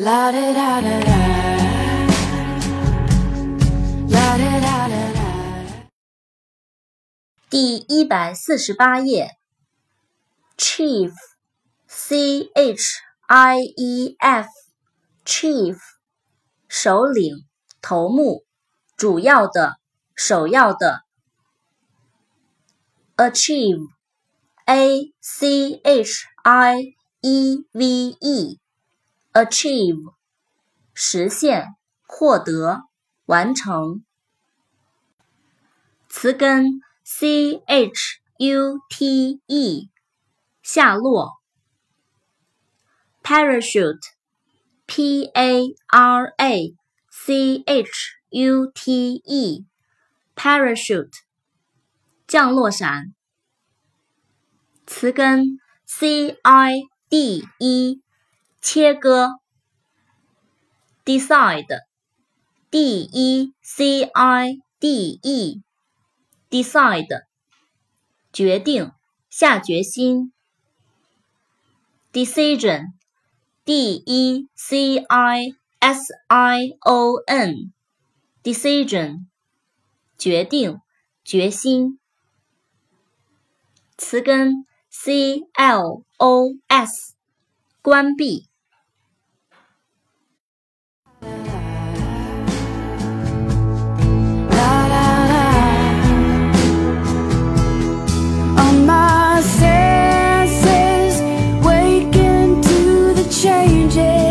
La da da da da. La da da da da. 第一百四十八页，chief，c h i e f，chief，首领、头目、主要的、首要的。，achieve，a c h i e v e Achieve，实现、获得、完成。词根 c h u t e 下落，parachute，p a r a c h u t e，parachute 降落伞。词根 c i d e 切割，decide，d e c i d e。decide，决定，下决心。decision，d e c i s i o n，decision，决定，决心。词根 c l o s，关闭。changes.